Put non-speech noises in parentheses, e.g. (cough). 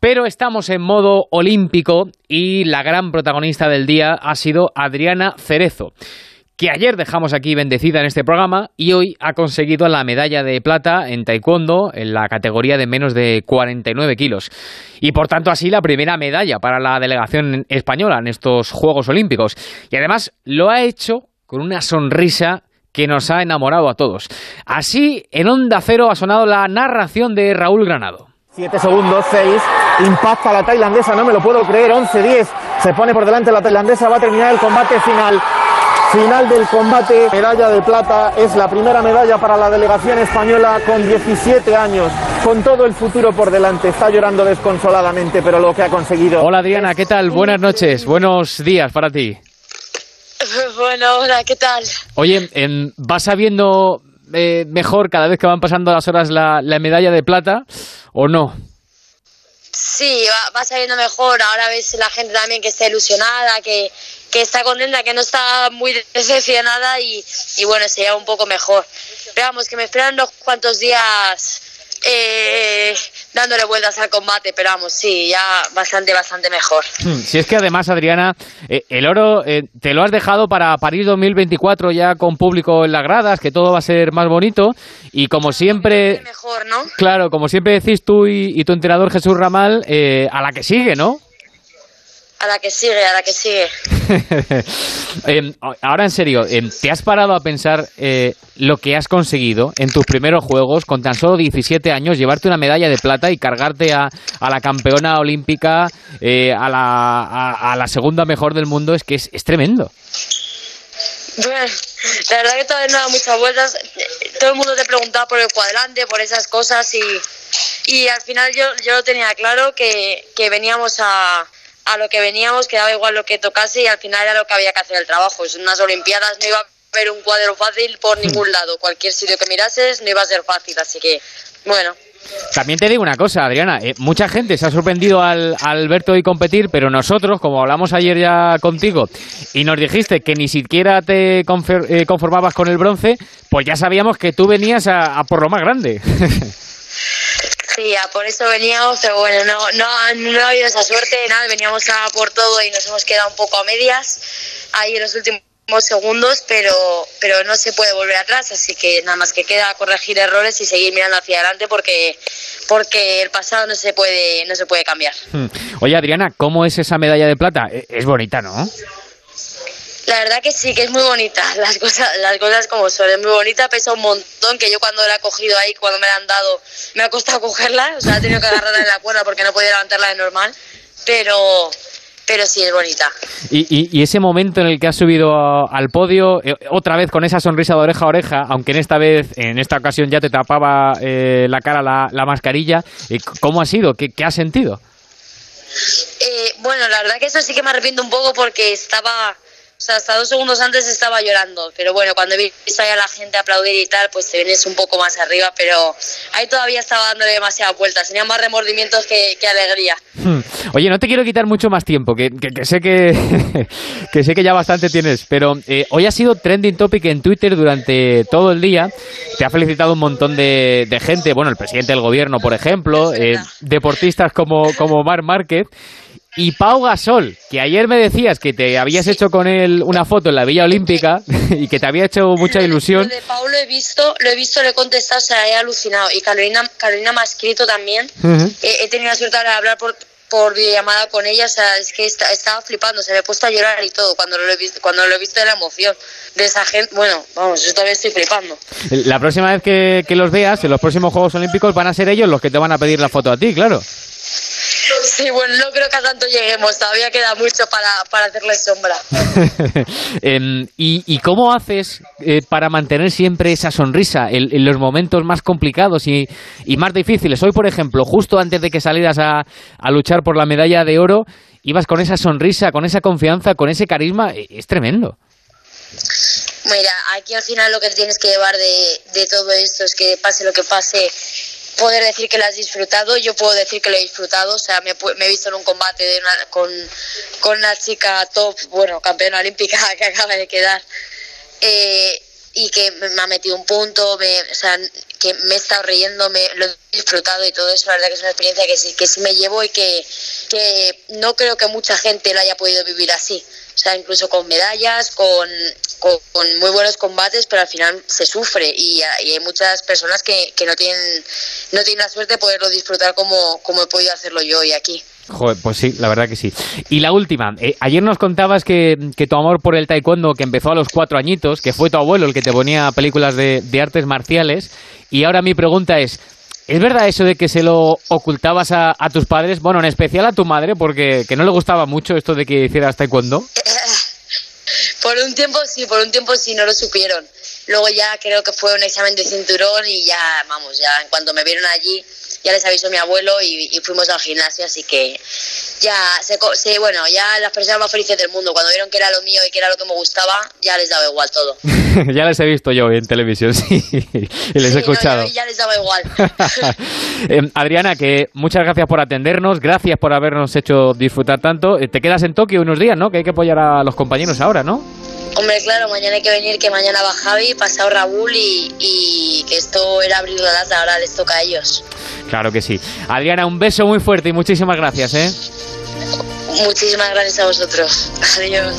Pero estamos en modo olímpico y la gran protagonista del día ha sido Adriana Cerezo que ayer dejamos aquí bendecida en este programa y hoy ha conseguido la medalla de plata en taekwondo en la categoría de menos de 49 kilos. Y por tanto así la primera medalla para la delegación española en estos Juegos Olímpicos. Y además lo ha hecho con una sonrisa que nos ha enamorado a todos. Así, en Onda Cero ha sonado la narración de Raúl Granado. 7 segundos, 6, impacta la tailandesa, no me lo puedo creer, 11-10, se pone por delante la tailandesa, va a terminar el combate final. Final del combate, medalla de plata, es la primera medalla para la delegación española con 17 años, con todo el futuro por delante. Está llorando desconsoladamente, pero lo que ha conseguido. Hola Adriana, ¿qué tal? Buenas noches, buenos días para ti. (laughs) Bueno, hola, ¿qué tal? Oye, ¿vas sabiendo eh, mejor cada vez que van pasando las horas la, medalla de plata o no? Sí, va, saliendo mejor. Ahora ves la gente también que está ilusionada, que, que está contenta, que no está muy decepcionada y, y bueno, sería un poco mejor. Pero vamos, que me esperan unos cuantos días eh, dándole vueltas al combate, pero vamos, sí, ya bastante, bastante mejor. Hmm, si es que además, Adriana, eh, el oro eh, te lo has dejado para París 2024 ya con público en las gradas, que todo va a ser más bonito y como siempre... Mejor, ¿no? Claro, como siempre decís tú y, y tu entrenador Jesús Ramal, eh, a la que sigue, ¿no? A la que sigue, a la que sigue. (laughs) Em, ahora en serio, em, ¿te has parado a pensar eh, lo que has conseguido en tus primeros juegos con tan solo 17 años, llevarte una medalla de plata y cargarte a, la campeona olímpica, eh, a, la, a, la segunda mejor del mundo? Es que es, tremendo. Bueno, la verdad que todavía no da muchas vueltas. Todo el mundo te preguntaba por el cuadrante, por esas cosas y, y al final yo, yo lo tenía claro que, que veníamos a a lo que veníamos, que daba igual lo que tocase y al final era lo que había que hacer el trabajo. En unas Olimpiadas no iba a haber un cuadro fácil por hmm. ningún lado. Cualquier sitio que mirases no iba a ser fácil, así que bueno. También te digo una cosa, Adriana, eh, mucha gente se ha sorprendido al, al, verte hoy competir, pero nosotros, como hablamos ayer ya contigo, y nos dijiste que ni siquiera te eh, conformabas con el bronce, pues ya sabíamos que tú venías a por lo más grande. (laughs) Por eso veníamos, pero bueno, no, no, no ha habido esa suerte, nada, veníamos a por todo y nos hemos quedado un poco a medias ahí en los últimos segundos, pero, pero no se puede volver atrás, así que nada más que queda corregir errores y seguir mirando hacia adelante porque, porque el pasado no se puede, no se puede cambiar. Hmm. Oye Adriana, ¿cómo es esa medalla de plata? E, es bonita, ¿no? La verdad que sí, que es muy bonita. Las cosas, las cosas como son, es muy bonita, pesa un montón, que yo cuando la he cogido ahí, cuando me la han dado, me ha costado (laughs) cogerla, o sea, he tenido que agarrarla en la cuerda porque no podía levantarla de normal, pero, pero sí es bonita. Y, ese momento en el que has subido al podio, eh, otra vez con esa sonrisa de oreja a oreja, aunque en esta vez, en esta ocasión ya te tapaba eh, la cara la, mascarilla, eh, ¿cómo ha sido? ¿Qué, qué has sentido? bueno, la verdad que eso sí que me arrepiento un poco porque estaba o sea, hasta dos segundos antes estaba llorando, pero bueno, cuando he visto a la gente aplaudir y tal, pues te vienes un poco más arriba, pero ahí todavía estaba dándole demasiadas vueltas, tenía más remordimientos que, alegría. Hmm. Oye, no te quiero quitar mucho más tiempo, que, sé que, (laughs) que sé que ya bastante tienes, pero eh, hoy ha sido trending topic en Twitter durante todo el día, te ha felicitado un montón de, gente, bueno, el presidente del gobierno, por ejemplo, eh, deportistas como, como Marc Márquez, y Pau Gasol, que ayer me decías que te habías hecho con él una foto en la Villa Olímpica (laughs) y que te había hecho mucha ilusión. Lo de Pau lo he visto, lo he visto, le he contestado, se ha alucinado. Y Carolina, Carolina me ha escrito también. he, tenido la suerte de hablar por, por videollamada con ella, o sea, es que estaba flipando, se me ha puesto a llorar y todo cuando lo he visto, cuando lo he visto de la emoción de esa gente. Bueno, vamos, yo todavía estoy flipando. La próxima vez que, que los veas, en los próximos Juegos Olímpicos, van a ser ellos los que te van a pedir la foto a ti, claro. Sí, bueno, no creo que a tanto lleguemos, todavía queda mucho para, para hacerle sombra. (laughs) Em, ¿y, cómo haces eh, para mantener siempre esa sonrisa en, los momentos más complicados y, más difíciles? Hoy, por ejemplo, justo antes de que salieras a, a luchar por la medalla de oro, ibas con esa sonrisa, con esa confianza, con ese carisma, e, es tremendo. Mira, aquí al final lo que tienes que llevar de, de todo esto es que pase lo que pase, poder decir que lo has disfrutado, yo puedo decir que lo he disfrutado, o sea, me, he visto en un combate con, con una chica top, bueno, campeona olímpica (laughs) que acaba de quedar. Eh, y que me ha metido un punto, me, o sea, que me he estado riendo, me lo he disfrutado y todo eso, la verdad que es una experiencia que sí, que sí me llevo y que, que no creo que mucha gente lo haya podido vivir así. O sea, incluso con medallas, con, con, muy buenos combates, pero al final se sufre y, hay muchas personas que, que, no, tienen, no tienen la suerte de poderlo disfrutar como, como he podido hacerlo yo hoy aquí. Joder, pues sí, la verdad que sí. Y la última, eh, ayer nos contabas que, que, tu amor por el taekwondo, que empezó a los cuatro añitos, que fue tu abuelo el que te ponía películas de, de artes marciales, y ahora mi pregunta es, ¿es verdad eso de que se lo ocultabas a, a, tus padres? Bueno, en especial a tu madre, porque que no le gustaba mucho esto de que hicieras taekwondo. (laughs) por un tiempo sí, por un tiempo sí, no lo supieron. Luego ya creo que fue un examen de cinturón y ya, vamos, ya en cuanto me vieron allí ya les avisó mi abuelo y, fuimos al gimnasio, así que ya se, bueno, ya las personas más felices del mundo, cuando vieron que era lo mío y que era lo que me gustaba, ya les daba igual todo. (laughs) ya les he visto yo en televisión, (laughs) sí, y les he escuchado. ya les daba igual. (laughs) Em, Adriana, que muchas gracias por atendernos, gracias por habernos hecho disfrutar tanto. Eh, te quedas en Tokio unos días, ¿no? Que hay que apoyar a los compañeros ahora, ¿no? Hombre, claro, mañana hay que venir, que mañana va Javi, pasado Raúl y, y que esto era abrir la lata, ahora les toca a ellos. Claro que sí. Adriana, un beso muy fuerte y muchísimas gracias, ¿eh? Muchísimas gracias a vosotros. (laughs) Adiós.